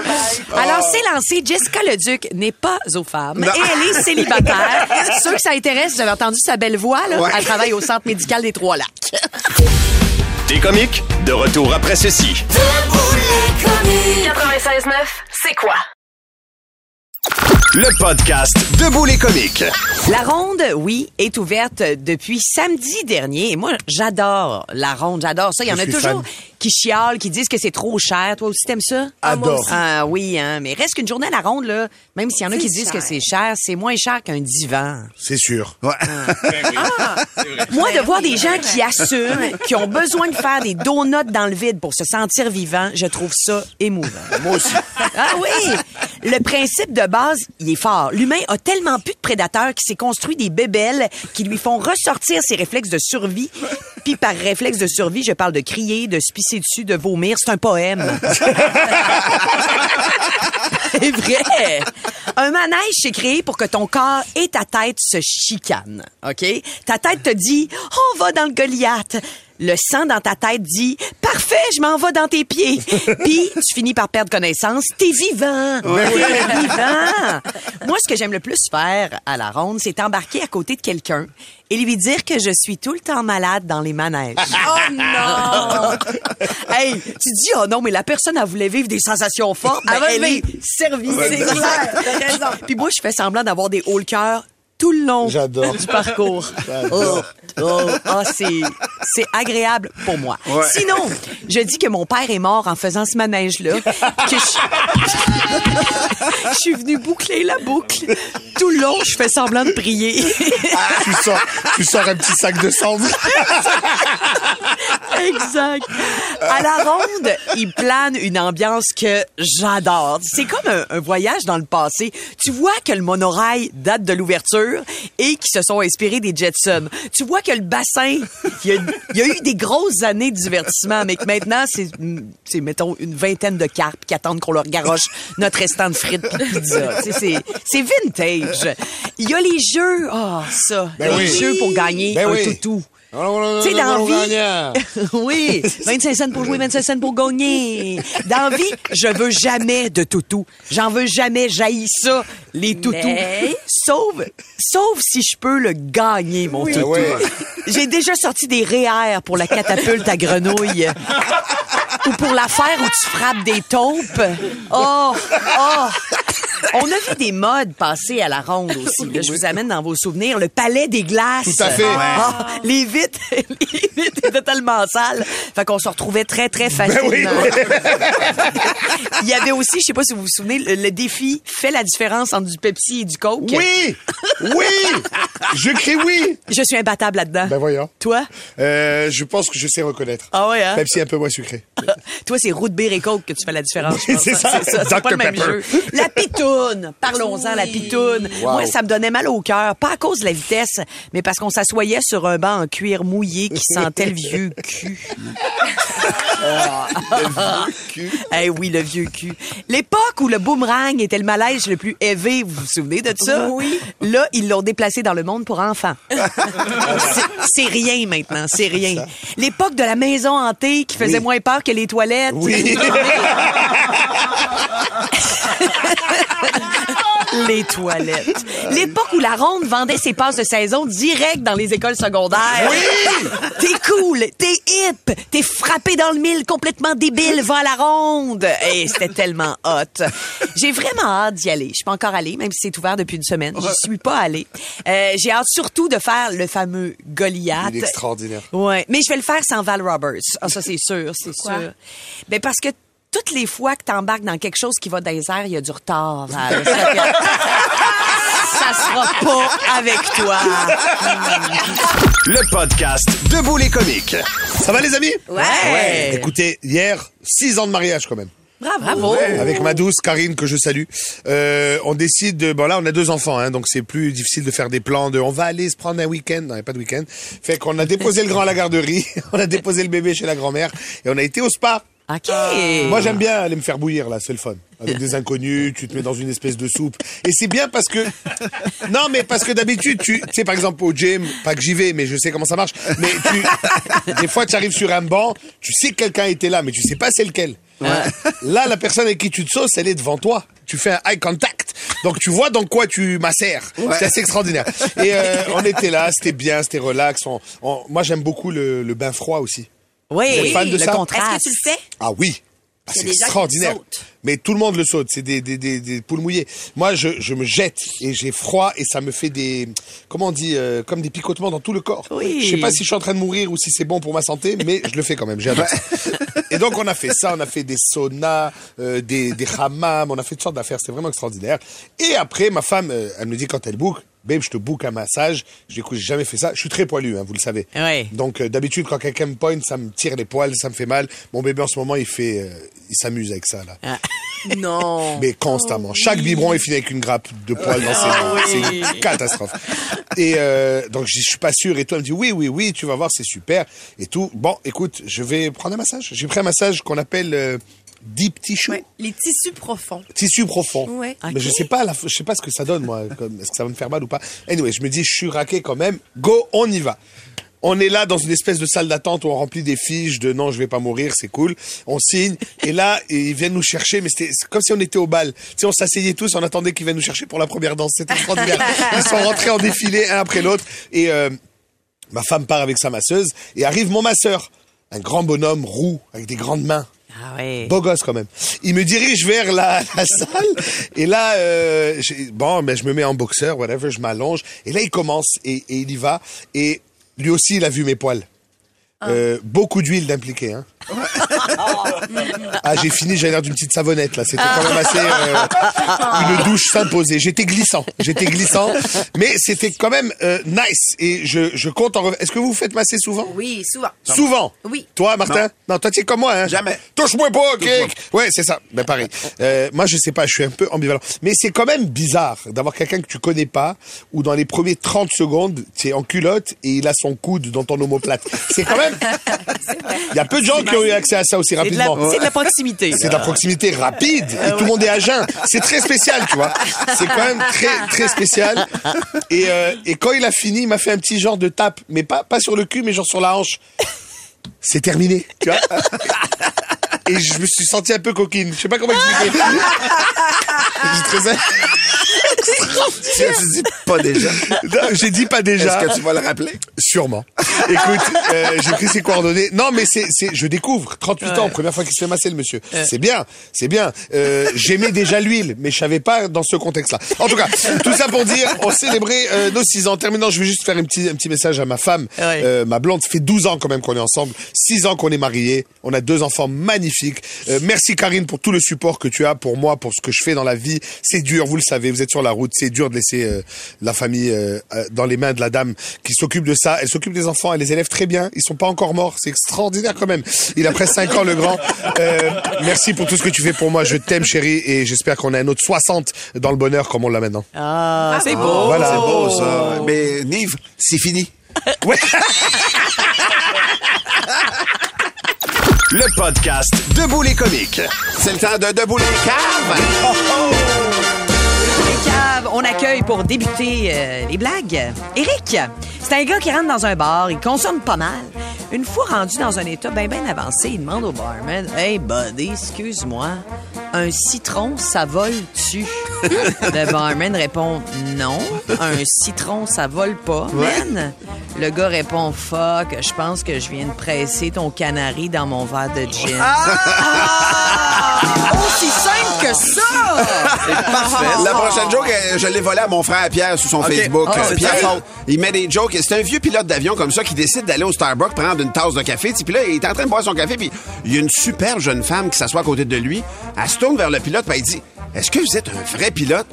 Alors, c'est lancé. Jessica Leduc n'est pas aux femmes et elle est célibataire. Ceux que ça intéresse, vous avez entendu sa belle voix, là. Ouais. Elle travaille au centre médical des Trois-Lacs. [LAUGHS] Des comiques, de retour après ceci. 96.9, c'est quoi? Le podcast Debout les comiques. La ronde, oui, est ouverte depuis samedi dernier. Et moi, j'adore la ronde, j'adore ça. Il y en Je a toujours fan. Qui chialent, qui disent que c'est trop cher. Toi aussi, t'aimes ça? Ah, Adore. Ah oui, hein. Mais reste qu'une journée à la ronde, là, même s'il y en a qui disent cher. que c'est cher, c'est moins cher qu'un divan. C'est sûr. Ouais. [LAUGHS] Moi, de voir des gens qui assument, qui ont besoin de faire des donuts dans le vide pour se sentir vivant, je trouve ça émouvant. Moi aussi. Ah oui! Le principe de base, il est fort. L'humain a tellement plus de prédateurs qu'il s'est construit des bébelles qui lui font ressortir ses réflexes de survie. Puis par réflexe de survie, je parle de crier, de se dessus, de vomir. C'est un poème. [LAUGHS] C'est vrai. Un manège, c'est créé pour que ton corps et ta tête se chicanent. OK? Ta tête te dit, on va dans le Goliath. Le sang dans ta tête dit, parfait, je m'en vais dans tes pieds. [LAUGHS] Puis, tu finis par perdre connaissance. T'es vivant. T'es vivant. Moi, ce que j'aime le plus faire à la ronde, c'est embarquer à côté de quelqu'un et lui dire que je suis tout le temps malade dans les manèges. [LAUGHS] Oh non! [LAUGHS] hey, tu dis, oh non, mais la personne, elle voulait vivre des sensations fortes. Elle Ben, elle est servie. Ouais, C'est clair. Puis moi, je fais semblant d'avoir des hauts le cœur tout le long du parcours. [LAUGHS] Oh, oh, oh, c'est, c'est agréable pour moi. Ouais. Sinon, je dis que mon père est mort en faisant ce manège-là. que je... [LAUGHS] je suis venue boucler la boucle. Tout le long, je fais semblant de prier. tu, sors, tu sors un petit sac de cendres. [LAUGHS] Exact. À la ronde, il plane une ambiance que j'adore. C'est comme un, un voyage dans le passé. Tu vois que le monorail date de l'ouverture et qui se sont inspirés des Jetsons. Tu vois que le bassin, il y a, il y a eu des grosses années de divertissement, mais que maintenant, c'est, mettons, une vingtaine de carpes qui attendent qu'on leur garoche notre restant de frites pis de pizza. C'est, vintage. Il y a les jeux. Ah, ça. Ben les oui. jeux pour gagner Ben un oui. toutou. Tu sais, dans la vie. [LAUGHS] oui, 25 cents pour jouer, 25 cents pour gagner. Dans la vie, je veux jamais de toutou. J'en veux jamais, j'haïs ça, les toutous. Mais- Sauf, sauf si je peux le gagner, mon Oui. toutou. Ouais. J'ai déjà sorti des REER pour la catapulte à grenouille. [LAUGHS] Ou pour l'affaire où tu frappes des taupes. Oh, oh. On a vu des modes passer à la ronde aussi. Là, je vous amène dans vos souvenirs. Le palais des glaces. Tout à fait. Ah, les vitres, [LAUGHS] les vitres étaient tellement sales. Fait qu'on se retrouvait très, très facilement. oui. Il y avait aussi, je sais pas si vous vous souvenez, le, le défi fait la différence entre du Pepsi et du Coke. Oui! Oui! Je crie oui! Je suis imbattable là-dedans. Ben voyons. Toi? Euh, je pense que je sais reconnaître. Ah ouais, hein? Pepsi un peu moins sucré. [LAUGHS] Toi, c'est root beer et coke que tu fais la différence. [LAUGHS] pense. C'est ça. C'est ça. C'est pas le même jeu. La pitoune. Parlons-en, la pitoune. Wow. Moi, ça me donnait mal au cœur. Pas à cause de la vitesse, mais parce qu'on s'assoyait sur un banc en cuir mouillé qui sentait le vieux cul. Eh oui, le vieux cul. L'époque où le boomerang était le malaise le plus élevé, vous vous souvenez de ça? Oui. Là, ils l'ont déplacé dans le monde pour enfants. [LAUGHS] C'est- c'est rien maintenant, c'est rien. L'époque de la maison hantée qui faisait Oui. moins peur que les toilettes. Oui. [LAUGHS] les toilettes. L'époque où la ronde vendait ses passes de saison direct dans les écoles secondaires. Oui! [LAUGHS] T'es cool, t'es hip, t'es frappé dans le mille, complètement débile, va à la ronde. Et c'était tellement hot. J'ai vraiment hâte d'y aller. Je suis pas encore allée, même si c'est ouvert depuis une semaine. Je suis pas allée. Euh, J'ai hâte surtout de faire le fameux Goliath. Il est extraordinaire. Ouais, mais je vais le faire sans Val Roberts. Ah, ça, c'est sûr, c'est Pourquoi? Ben, parce que toutes les fois que t'embarques dans quelque chose qui va dans les airs, il y a du retard, Val. Ça [LAUGHS] sera pas avec toi. Le podcast Debout les comiques. Ça va les amis? Ouais. Écoutez, hier, six ans de mariage quand même. Bravo. Avec ma douce Karine que je salue. Euh, on décide de... Bon là, on a deux enfants, hein, donc c'est plus difficile de faire des plans de... On va aller se prendre un week-end. Non, il n'y a pas de week-end. Fait qu'on a déposé le grand à la garderie. [LAUGHS] on a déposé le bébé chez la grand-mère. Et on a été au spa. OK. Moi, j'aime bien aller me faire bouillir, là, c'est le fun. Avec des inconnus, tu te mets dans une espèce de soupe. Et c'est bien parce que... Non, mais parce que d'habitude, tu tu sais, par exemple, au gym, pas que j'y vais, mais je sais comment ça marche. Mais tu... Des fois, tu arrives sur un banc, tu sais que quelqu'un était là, mais tu sais pas c'est lequel. Là, la personne avec qui tu te sauces, elle est devant toi. Tu fais un eye contact. Donc, tu vois dans quoi tu macères. C'est assez extraordinaire. Et euh, [LAUGHS] on était là, c'était bien, c'était relax. On- on- Moi, j'aime beaucoup le, le bain froid aussi. Oui, Vous êtes fan de le ça? contraste. Est-ce que tu le fais? Ah oui. Ah, c'est extraordinaire. Mais tout le monde le saute. C'est des, des, des, des poules mouillées. Moi, je, je me jette et j'ai froid et ça me fait des, comment on dit, euh, comme des picotements dans tout le corps. Oui. Je sais pas si je suis en train de mourir ou si c'est bon pour ma santé, mais je le fais quand même. J'adore. et donc, on a fait ça. On a fait des saunas, euh, des, des hammams. On a fait toutes sortes d'affaires. C'était vraiment extraordinaire. Et après, ma femme, euh, elle me dit quand elle book, Babe, je te book un massage. Je dis, écoute, j'ai jamais fait ça. Je suis très poilu, hein, vous le savez. Ouais. Donc euh, d'habitude quand quelqu'un me pointe, ça me tire les poils, ça me fait mal. Mon bébé en ce moment, il fait, euh, il s'amuse avec ça là. Ah. [LAUGHS] Non. Mais constamment. Chaque biberon est fini avec une grappe de poils dans ses mains. oui. C'est une catastrophe. Et euh, donc je suis pas sûr. Et toi, elle me dit oui, oui, oui, tu vas voir, c'est super et tout. Bon, écoute, je vais prendre un massage. J'ai pris un massage qu'on appelle euh, deep tissue. Ouais. Les tissus profonds. Tissu profond. Ouais. Mais je sais pas, la- je sais pas ce que ça donne, moi. [LAUGHS] Est-ce que ça va me faire mal ou pas? Anyway, je me dis, je suis raqué quand même. Go, on y va. On est là dans une espèce de salle d'attente où on remplit des fiches de non, je vais pas mourir, c'est cool. On signe. Et là, ils viennent nous chercher, mais c'était c'est comme si on était au bal. Tu sais, on s'asseyait tous, on attendait qu'ils viennent nous chercher pour la première danse. C'était extraordinaire. [LAUGHS] Ils sont rentrés en défilé, un après l'autre. Et, euh, ma femme part avec sa masseuse et arrive mon masseur. Un grand bonhomme roux, avec des grandes mains. Ah ouais. Beau gosse quand même. Il me dirige vers la, [LAUGHS] la salle et là, euh, bon, mais je me mets en boxeur, whatever, je m'allonge et là il commence et, et il y va et lui aussi il a vu mes poils. Euh, beaucoup d'huile d'impliqué. Hein. [LAUGHS] Ah, j'ai fini, j'avais l'air d'une petite savonnette là. C'était quand même assez. euh, une douche s'imposait. J'étais glissant, j'étais glissant, mais c'était quand même euh, nice. Et je, je compte en. Est-ce que vous vous faites masser souvent? Oui, souvent. Souvent? Oui. Toi, Martin? Non, toi, tu es comme moi, hein Jamais. Touche-moi pas, ok Ouais, c'est ça. Ben, pareil. Euh, moi, je sais pas, je suis un peu ambivalent. Mais c'est quand même bizarre d'avoir quelqu'un que tu connais pas, ou dans les premiers 30 secondes, tu es en culotte et il a son coude dans ton omoplate. C'est quand même... [LAUGHS] Il y a peu de gens qui ont eu accès à ça aussi C'est de, la, rapidement. c'est de la proximité. C'est de la proximité rapide et tout le monde est à jeun. C'est très spécial, tu vois. C'est quand même très très spécial. Et, euh, et quand il a fini, il m'a fait un petit genre de tape, mais pas pas sur le cul, mais genre sur la hanche. C'est terminé, tu vois. Et je me suis senti un peu coquine. Je sais pas comment expliquer. J'ai très... Tu as dit pas déjà? Non, J'ai dit pas déjà. Est-ce que tu vas le rappeler? Sûrement. Écoute, euh, j'ai pris ses coordonnées. Non, mais c'est, c'est, je découvre. 38 ans, première fois qu'il se fait masser le monsieur. C'est bien, c'est bien. Euh, j'aimais déjà l'huile, mais je savais pas dans ce contexte-là. En tout cas, tout ça pour dire, on célébrait euh, nos 6 ans. En terminant, je vais juste faire un petit, un petit message à ma femme, Ouais. euh, ma blonde. Ça fait 12 ans quand même qu'on est ensemble. 6 ans qu'on est mariés. On a deux enfants magnifiques. Euh, merci Karine pour tout le support que tu as pour moi, pour ce que je fais dans la vie. C'est dur, vous le savez, vous êtes sur la route, c'est dur de laisser euh, la famille euh, euh, dans les mains de la dame qui s'occupe de ça. Elle s'occupe des enfants, elle les élève très bien. Ils sont pas encore morts. C'est extraordinaire quand même. Il a presque 5 ans, le grand. Euh, merci pour tout ce que tu fais pour moi. Je t'aime, chérie, et j'espère qu'on a un autre 60 dans le bonheur comme on l'a maintenant. Ah, c'est beau. Voilà. C'est beau, ça. Mais, Nive, c'est fini. [LAUGHS] Le podcast Debout les comiques. C'est le temps de Debout les caves. Les on accueille pour débuter euh, les blagues. Eric, c'est un gars qui rentre dans un bar, il consomme pas mal. Une fois rendu dans un état bien bien avancé, il demande au barman Hey buddy, excuse-moi, un citron, ça vole-tu [LAUGHS] Le barman répond Non, un citron, ça vole pas, man. Le gars répond Fuck, je pense que je viens de presser ton canari dans mon verre de gin. Ah! Aussi simple que ça! C'est parfait. La prochaine joke, euh, je l'ai volée à mon frère Pierre sur son Ok. Facebook. Ah, Euh, Pierre, faute. il met des jokes. C'est un vieux pilote d'avion comme ça qui décide d'aller au Starbucks prendre une tasse de café. Puis là, il est en train de boire son café. Puis il y a une super jeune femme qui s'assoit à côté de lui. Elle se tourne vers le pilote. Puis elle dit Est-ce que vous êtes un vrai pilote?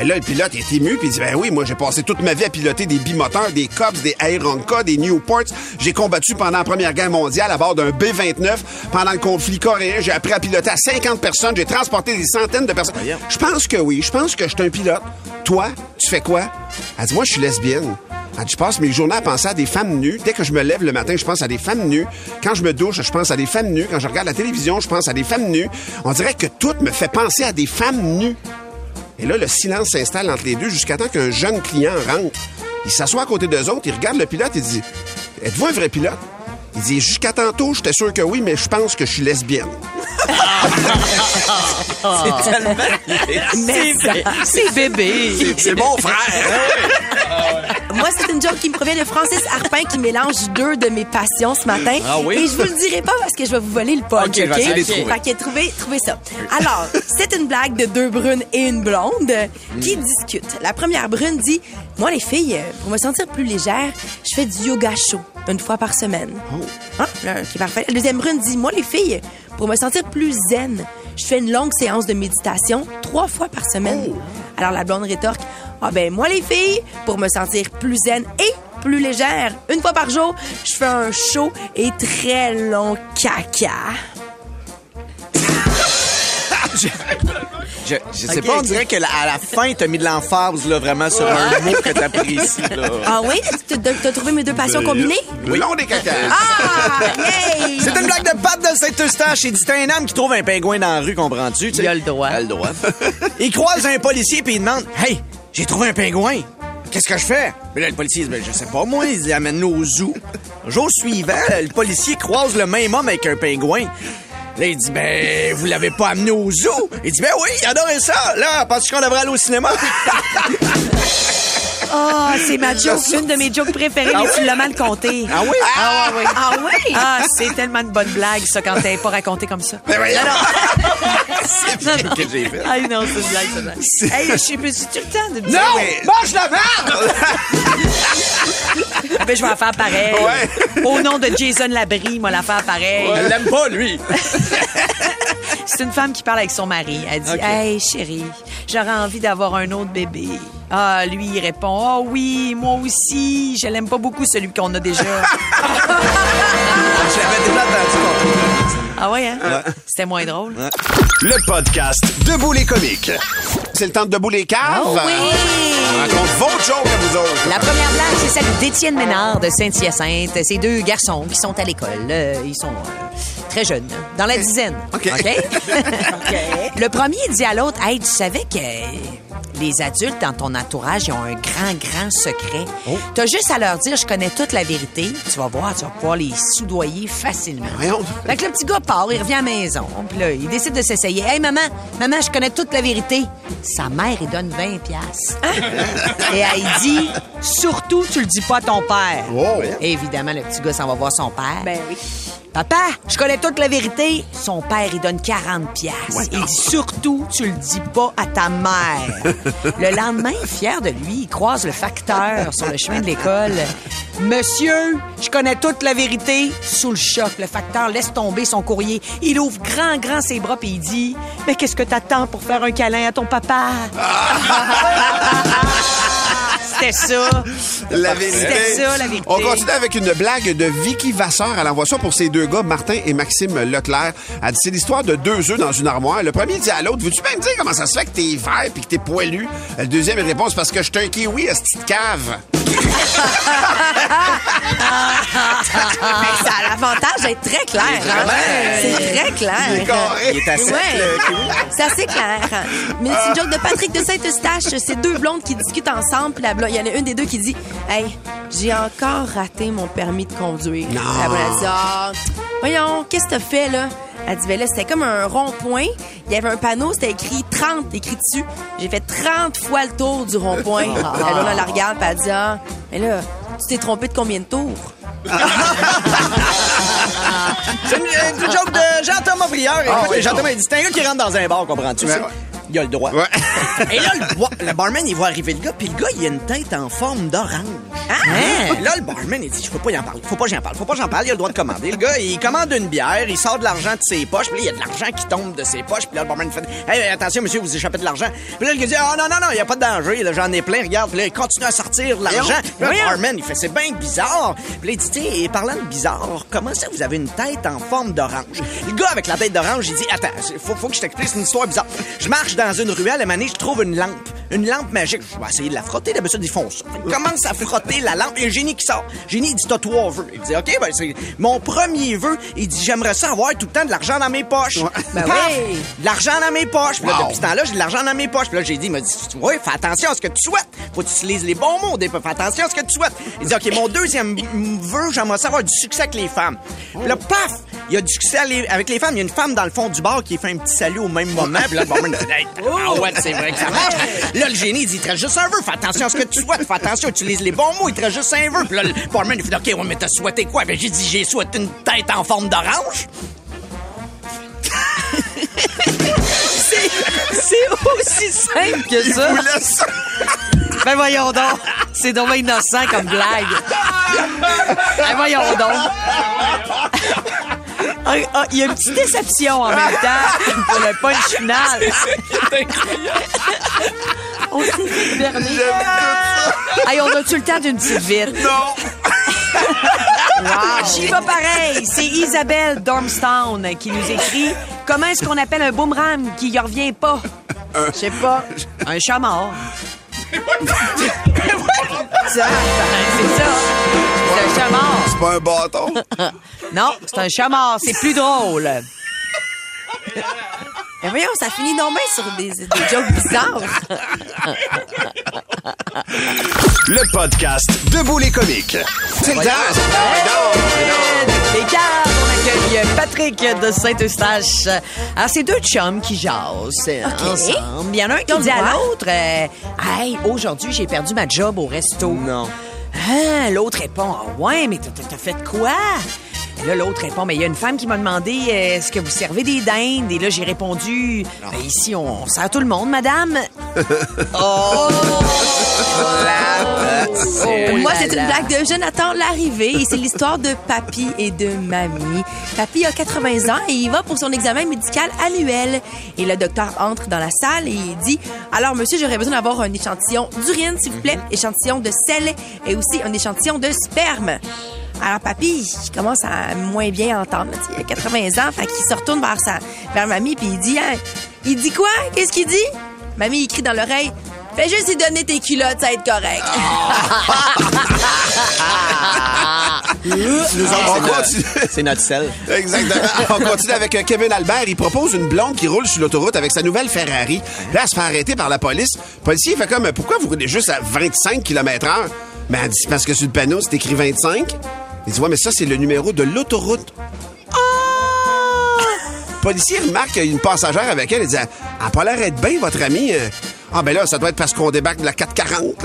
Et là, le pilote est ému. Puis il dit Ben oui, moi, j'ai passé toute ma vie à piloter des bimoteurs, des Cubs, des Aeronca, des Newports. J'ai combattu pendant la Première Guerre mondiale à bord d'un B-29. Pendant le conflit coréen, j'ai appris à piloter à 50 personnes. J'ai transporté des centaines de personnes. Je pense que oui. Je pense que je suis un pilote. Toi, tu fais quoi? Elle dit, moi, je suis lesbienne. Je passe mes journées à penser à des femmes nues. Dès que je me lève le matin, je pense à des femmes nues. Quand je me douche, je pense à des femmes nues. Quand je regarde la télévision, je pense à des femmes nues. On dirait que tout me fait penser à des femmes nues. Et là, le silence s'installe entre les deux jusqu'à temps qu'un jeune client rentre. Il s'assoit à côté d'eux autres, il regarde le pilote et dit Êtes-vous un vrai pilote? Il dit Jusqu'à tantôt, j'étais sûr que oui, mais je pense que je suis lesbienne. [LAUGHS] C'est tellement... C'est bébé. C'est mon frère. Moi, c'est une joke qui me provient de Francis Harpin qui mélange deux de mes passions ce matin. Ah oui? Et je vous le dirai pas parce que je vais vous voler le punch. Ok. Fait que trouvez, trouvez ça. Alors, c'est une blague de deux brunes et une blonde qui discutent. La première brune dit Moi, les filles, pour me sentir plus légère, je fais du yoga chaud une fois par semaine. Hein? Là, Ok, parfait. La deuxième brune dit Moi, les filles, pour me sentir plus zen, je fais une longue séance de méditation trois fois par semaine. Alors la blonde rétorque Ah ben moi les filles, pour me sentir plus zen et plus légère, une fois par jour, je fais un chaud et très long caca. Je, je sais pas, on dirait qu'à la, à la fin, t'as mis de l'emphase, là, vraiment, sur un mot que t'apprécies, là. Ah oui, t'as trouvé mes deux passions combinées? Blond des caca. Ah, yay! C'est une blague de Pat de Saint-Eustache. Il dit, t'es un homme qui trouve un pingouin dans la rue, comprends-tu? Il a le droit. Il a le droit. [LAUGHS] il croise un policier puis il demande, Hey, j'ai trouvé un pingouin. Qu'est-ce que je fais? Mais là, le policier dit, ben, je sais pas, moi, il dit, amène-nous au zoo. Jour suivant, le policier croise le même homme avec un pingouin. Là, il dit, ben, vous l'avez pas amené au zoo? Il dit, ben oui, il adorait ça. Là, penses-tu qu'on devrait aller au cinéma? [LAUGHS] Ah, c'est ma joke, une de mes jokes préférées, Ah mais tu oui? l'as mal compté. Ah oui? Ah oui. Ah oui? Ah, c'est tellement une bonne blague, ça, quand t'es pas raconté comme ça. Ben voyons. Non, [LAUGHS] non. que j'ai fait. Ah non, c'est une blague, c'est une blague. Hey, je sais plus si tu le temps de me dire. Non! mais- Mange la merde! [LAUGHS] Ben, je vais la faire pareil. Au nom de Jason Labrie, moi, la faire pareil. Elle l'aime pas, lui. [LAUGHS] C'est une femme qui parle avec son mari. Elle dit. Hey, chérie, j'aurais envie d'avoir un autre bébé. Ah, lui, il répond Oh oui, moi aussi. Je l'aime pas beaucoup, celui qu'on a déjà. J'avais déjà entendu ah ouais, hein? C'était moins drôle. Le podcast Debout les comiques. C'est le temps de Debout les caves. Oh oui! On raconte vos jokes à vous autres. La première blague, c'est celle d'Étienne Ménard de Saint-Hyacinthe. Ces deux garçons qui sont à l'école. Euh, ils sont euh, très jeunes, dans la dizaine. [LAUGHS] [LAUGHS] OK. Le premier dit à l'autre Hey, tu savais que les adultes dans ton entourage ils ont un grand, grand secret. Oh. T'as juste à leur dire Je connais toute la vérité. Tu vas voir, tu vas pouvoir les soudoyer facilement. Fait que le petit gars part, il revient à la maison. Puis là, il décide de s'essayer. Hey, maman, maman, je connais toute la vérité. Sa mère, il donne 20 piastres. Et elle dit, surtout, tu le dis pas à ton père. Oh. Évidemment, le petit gars s'en va voir son père. Ben oui. Papa, je connais toute la vérité. Son père, il donne 40 pièces. Il dit surtout, tu le dis pas à ta mère. [LAUGHS] le lendemain, fier de lui, il croise le facteur sur le chemin de l'école. Monsieur, je connais toute la vérité. Sous le choc, le facteur laisse tomber son courrier. Il ouvre grand, grand ses bras puis il dit Mais qu'est-ce que t'attends pour faire un câlin à ton papa? C'était ça. La vérité. C'était ça, la vérité. On continue avec une blague de Vicky Vasseur. Elle envoie ça pour ses deux gars, Martin et Maxime Leclerc. Elle dit, c'est l'histoire de deux œufs dans une armoire. Le premier dit à l'autre, veux-tu bien me dire comment ça se fait que t'es vert puis que t'es poilu? Le deuxième répond, c'est parce que je suis un kiwi à cette petite cave. Ça a l'avantage d'être très clair. hein? C'est très clair. Il est carré. Il est assez Ouais. le kiwi. C'est assez clair. Mais c'est une joke de Patrick de Saint-Eustache. C'est deux blondes qui discutent ensemble. Puis la blonde, il y en a une des deux qui dit Hey, j'ai encore raté mon permis de conduire. Non. La blonde, elle dit Ah, voyons, qu'est-ce que t'as fait, là? Elle dit, ben là, c'était comme un rond-point. Il y avait un panneau, c'était écrit 30, écrit dessus. J'ai fait 30 fois le tour du rond-point. [LAUGHS] La blonde, elle la regarde, puis elle dit, ah, mais là, tu t'es trompé de combien de tours? [LAUGHS] C'est une, une joke de Jean-Thomas Brière. Ah oui, Jean-Thomas, il dit, c'est un gars qui rentre dans un bar, comprends-tu? Ouais. Il a le droit. Ouais. Et là, le, le barman, il voit arriver le gars, puis le gars, il a une tête en forme d'orange. Hein? Et Là, le barman, il dit, je peux pas y en parler. Faut pas j'en parle. Faut pas j'en parle. Il a le droit de commander. Le gars, il commande une bière, il sort de l'argent de ses poches, puis là, il y a de l'argent qui tombe de ses poches, puis là, le barman fait, hey, attention, monsieur, vous échappez de l'argent. Puis là, le gars dit, oh non, non, non, il y a pas de danger, j'en ai plein, regarde. Puis là, il continue à sortir de l'argent. Le barman, il fait, c'est bien bizarre. Puis là, il dit, tiens, et parlant de bizarre, comment ça, vous avez une tête en forme d'orange? Le gars avec la tête d'orange, il dit, attends, faut, faut que je t'explique, c'est une histoire bizarre. Je marche dans une ruelle, donné, je trouve une lampe. Une lampe magique. Je vais essayer de la frotter. D'habitude, ils font ça. Commence à frotter la lampe. Et un génie qui sort. Génie, il dit, t'as trois vœux. Il dit, OK, ben, c'est mon premier vœu. Il dit, j'aimerais ça avoir tout le temps de l'argent dans mes poches. [LAUGHS] Ben Paf! oui. De l'argent dans mes poches. Puis là, Wow. depuis ce temps-là, j'ai de l'argent dans mes poches. Puis là, j'ai dit, il m'a dit, oui, fais attention à ce que tu souhaites. Faut que tu utilises les bons mots. Des Fais attention à ce que tu souhaites. Il dit, OK, mon deuxième vœu, j'aimerais ça avoir du succès avec les femmes. Puis là, paf! Il y a du succès avec les femmes. Il y a une femme dans le fond du bar qui fait un petit salut au même moment. Puis là, le barman dit, Hey, ah ouais, c'est vrai que ça marche. Là, le génie, il dit, il reste juste un vœu. Fais attention à ce que tu souhaites. Fais attention, utilise les bons mots. Il te reste juste un vœu. Puis là, le barman, il fait, OK, ouais, mais t'as souhaité quoi? Ben, j'ai dit, j'ai souhaité une tête en forme d'orange. [LAUGHS] C'est c'est aussi simple que ça. vous laisse- Ben voyons donc. C'est donc innocent comme blague. Ben voyons donc. Ah, ah, Il y a une petite déception en même temps pour le punch final. On fait berner. Hey, on a-tu le temps d'une petite vite? Non! [LAUGHS] Wow. J'y vais pareil. C'est Isabelle Dormstown qui nous écrit Comment est-ce qu'on appelle un boomerang qui y revient pas? Je sais pas. Un chat mort. [LAUGHS] ça, c'est ça. C'est un chat mort. C'est pas un bâton? Non, c'est un chat mort. C'est plus drôle. [LAUGHS] Ben voyons, ça finit non bien sur des, des jokes bizarres. Le podcast Debout les comiques. C'est le temps! Les cartes, on accueille Patrick de Saint-Eustache. Alors, c'est deux chums qui jasent euh, ensemble. Il y en a un qui dit à l'autre euh, Hey, aujourd'hui, j'ai perdu ma job au resto. Non. Ah, l'autre répond Ah Ouais, mais t'as- t'as t'as fait quoi? Là, l'autre répond, mais il y a une femme qui m'a demandé euh, est-ce que vous servez des dindes? Et là, j'ai répondu, Ben, ici, on, on sert tout le monde, madame. [LAUGHS] oh! Moi, là c'est une là. blague de Jonathan Larrivée et c'est l'histoire de Papy et de Mamie. Papy a 80 ans et il va pour son examen médical annuel. Et le docteur entre dans la salle et il dit Alors, monsieur, j'aurais besoin d'avoir un échantillon d'urine, s'il vous plaît, échantillon de sel et aussi un échantillon de sperme. Alors, papy, il commence à moins bien entendre. Il a 80 ans, fait qu'il se retourne vers, sa, vers mamie, puis il dit, hein, il dit quoi? Qu'est-ce qu'il dit? Mamie, il crie dans l'oreille, fais juste lui donner tes culottes, ça va être correct. [LAUGHS] Nous On autres, c'est continue. notre- c'est notre sel. Exactement. On continue avec euh, Kevin Albert. Il propose une blonde qui roule sur l'autoroute avec sa nouvelle Ferrari. Là, elle se fait arrêter par la police. Le policier il fait comme, pourquoi vous roulez juste à 25 km heure? Ben, elle dit, c'est parce que sur le panneau, c'est écrit 25. Il dit, ouais, mais ça, c'est le numéro de l'autoroute. Le [LAUGHS] policier remarque qu'il y a une passagère avec elle. Il dit, elle a pas l'air d'être bien, votre amie. Ah, ben là, ça doit être parce qu'on débarque de la 440. [LAUGHS]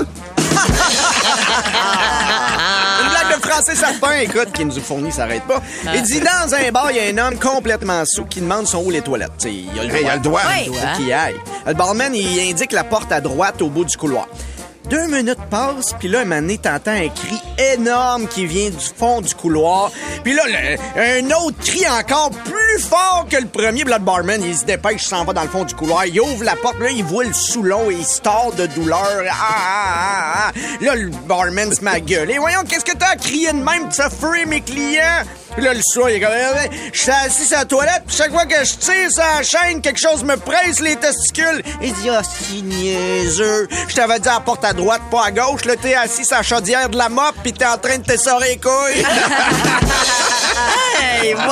Une blague de Francis Sarpin, écoute, qui nous a fourni, ça arrête pas. Il dit, dans un bar, il y a un homme complètement sous qui demande sont où les toilettes. T'sais, il a le Hey, il a le doigt. Il faut qu'il y aille. Le barman, il indique la porte à droite au bout du couloir. Deux minutes passent, puis là, un moment t'entends un cri énorme qui vient du fond du couloir. Puis là, un autre cri encore plus fort que le premier. Puis là, barman, il se dépêche, il s'en va dans le fond du couloir. Il ouvre la porte, là, il voit le sous-long et il se de douleur. Ah, ah, ah, ah. Là, le barman se met à gueuler. Voyons, qu'est-ce que t'as crié de même? Tu as mes clients? Puis là, le soir, il est comme, Eh, je suis assis sur la toilette, puis chaque fois que je tire sur la chaîne, quelque chose me presse les testicules. Il dit, ah, c'est niaiseux. Je t'avais dit à la porte à droite, pas à gauche. Là, t'es assis sur la chaudière de la mop, puis t'es en train de t'essorer les couilles. [LAUGHS] Hey. Bon, [LAUGHS]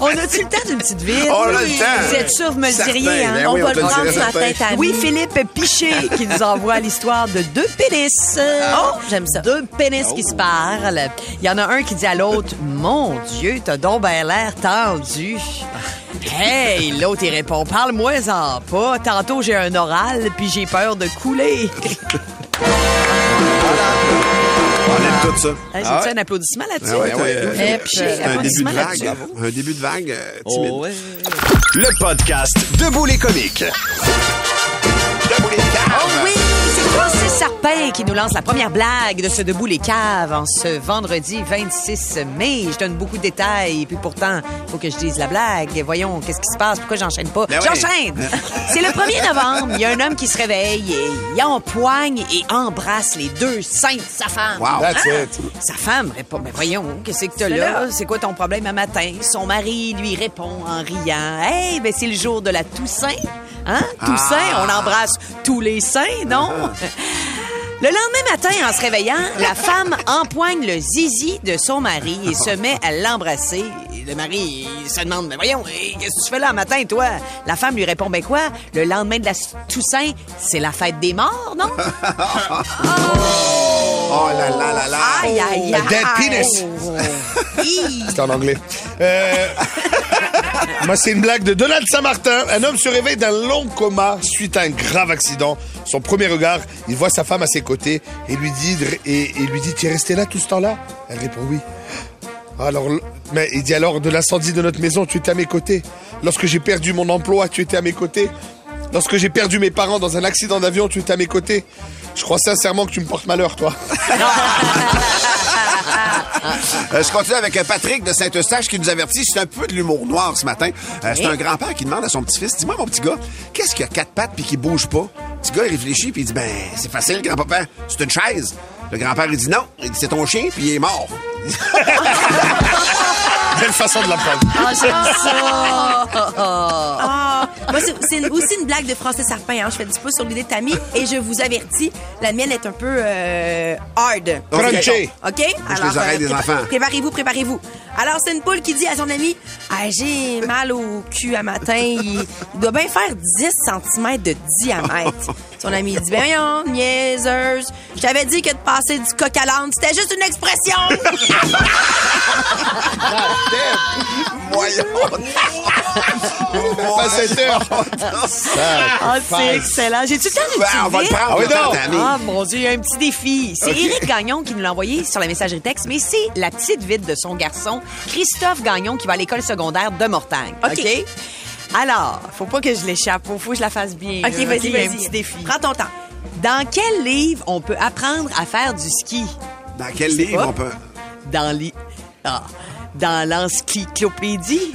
on a-tu le temps d'une petite ville? On a le temps. Vous êtes sûr, vous me le diriez, hein? Ben oui, on te le dirait certain. Oui, Philippe Piché qui nous envoie l'histoire de deux pénis. Oh, j'aime ça. Deux pénis qui se parlent. Il y en a un qui dit à l'autre, Mon Dieu, t'as donc ben l'air tendu. Hey, l'autre, il répond, parle-moi-en pas. Tantôt, j'ai un oral, puis j'ai peur de couler. On aime tout ça. Hey, Ah J'ai-tu ouais? un applaudissement là-dessus? Ah ouais, ouais, Piché, C'est un début de applaudissement vague. là-dessus. Un début de vague euh, timide. Oh, ouais. Le podcast Debout les comiques. Debout les caves. Oh oui, c'est Francis Qui nous lance la première blague de ce Debout les caves en ce vendredi 26 mai. Je donne beaucoup de détails, puis pourtant, il faut que je dise la blague. Voyons, qu'est-ce qui se passe? Pourquoi j'enchaîne pas? Ben oui. J'enchaîne! [LAUGHS] c'est le 1er novembre. Il y a un homme qui se réveille et il empoigne et embrasse les deux seins de sa femme. Wow. That's Hein? it. Sa femme répond, mais voyons, qu'est-ce que t'as là? C'est quoi ton problème un matin? Son mari lui répond en riant, hey, ben c'est le jour de la Toussaint. Hein? Toussaint, on embrasse tous les seins, non? [LAUGHS] Le lendemain matin, en se réveillant, la femme empoigne le zizi de son mari et se met à l'embrasser. Le mari il se demande, mais voyons, qu'est-ce que tu fais là le matin, toi? La femme lui répond, ben quoi? Le lendemain de la Toussaint, c'est la fête des morts, non? [LAUGHS] Oh là là là là. Aïe, aïe, A aïe. dead penis. [LAUGHS] C'est en anglais. Euh, [LAUGHS] moi, c'est une blague de Donald Saint-Martin. Un homme se réveille d'un long coma suite à un grave accident. Son premier regard, il voit sa femme à ses côtés et lui dit, et, et lui dit, tu es resté là tout ce temps-là? Elle répond oui. Alors, mais il dit alors de l'incendie de notre maison, tu étais à mes côtés. Lorsque j'ai perdu mon emploi, tu étais à mes côtés. Lorsque j'ai perdu mes parents dans un accident d'avion, tu étais à mes côtés. Je crois sincèrement que tu me portes malheur, toi. Euh, je continue avec euh, Patrick de Saint-Eustache qui nous avertit. C'est un peu de l'humour noir ce matin. Euh, c'est un grand-père qui demande à son petit-fils Dis-moi, mon petit gars, qu'est-ce qui a quatre pattes puis qui bouge pas? Le petit gars, il réfléchit puis il dit Ben, c'est facile, grand-papa. C'est une chaise. Le grand-père, il dit Non. Il dit C'est ton chien puis il est mort. [LAUGHS] Belle façon de l'apprendre. Ah, j'aime ça. Ah, moi, c'est aussi une blague de Francis Sarpin. Hein. Je fais du pouce sur l'idée de Tammy et je vous avertis, la mienne est un peu euh, hard. Crunchy. OK? les oreilles des prépa- enfants. Préparez-vous, préparez-vous. Alors, c'est une poule qui dit à son ami ah, J'ai mal au cul à matin. Il, doit bien faire 10 cm de diamètre. Son ami dit Ben voyons, niaiseuse. Je t'avais dit que de passer du coq à l'âne, c'était juste une expression. [LAUGHS] Voyons. Pas 7 heures. Ah, c'est excellent. J'ai-tu le temps d'une Ben, on va le prendre, Ah oui, le temps, non. Tammy. Ah, mon Dieu, il y a un petit défi. C'est Éric Gagnon qui nous l'a envoyé sur la messagerie texte, mais c'est la petite vite de son garçon, Christophe Gagnon, qui va à l'école secondaire de Mortagne. OK? OK? Alors, faut pas que je l'échappe. Faut, faut que je la fasse bien. OK, vas-y, Il y a un petit défi. Prends ton temps. Dans quel livre on peut apprendre à faire du ski? Dans quel livre pas. on peut. Dans li... Ah, dans l'encyclopédie?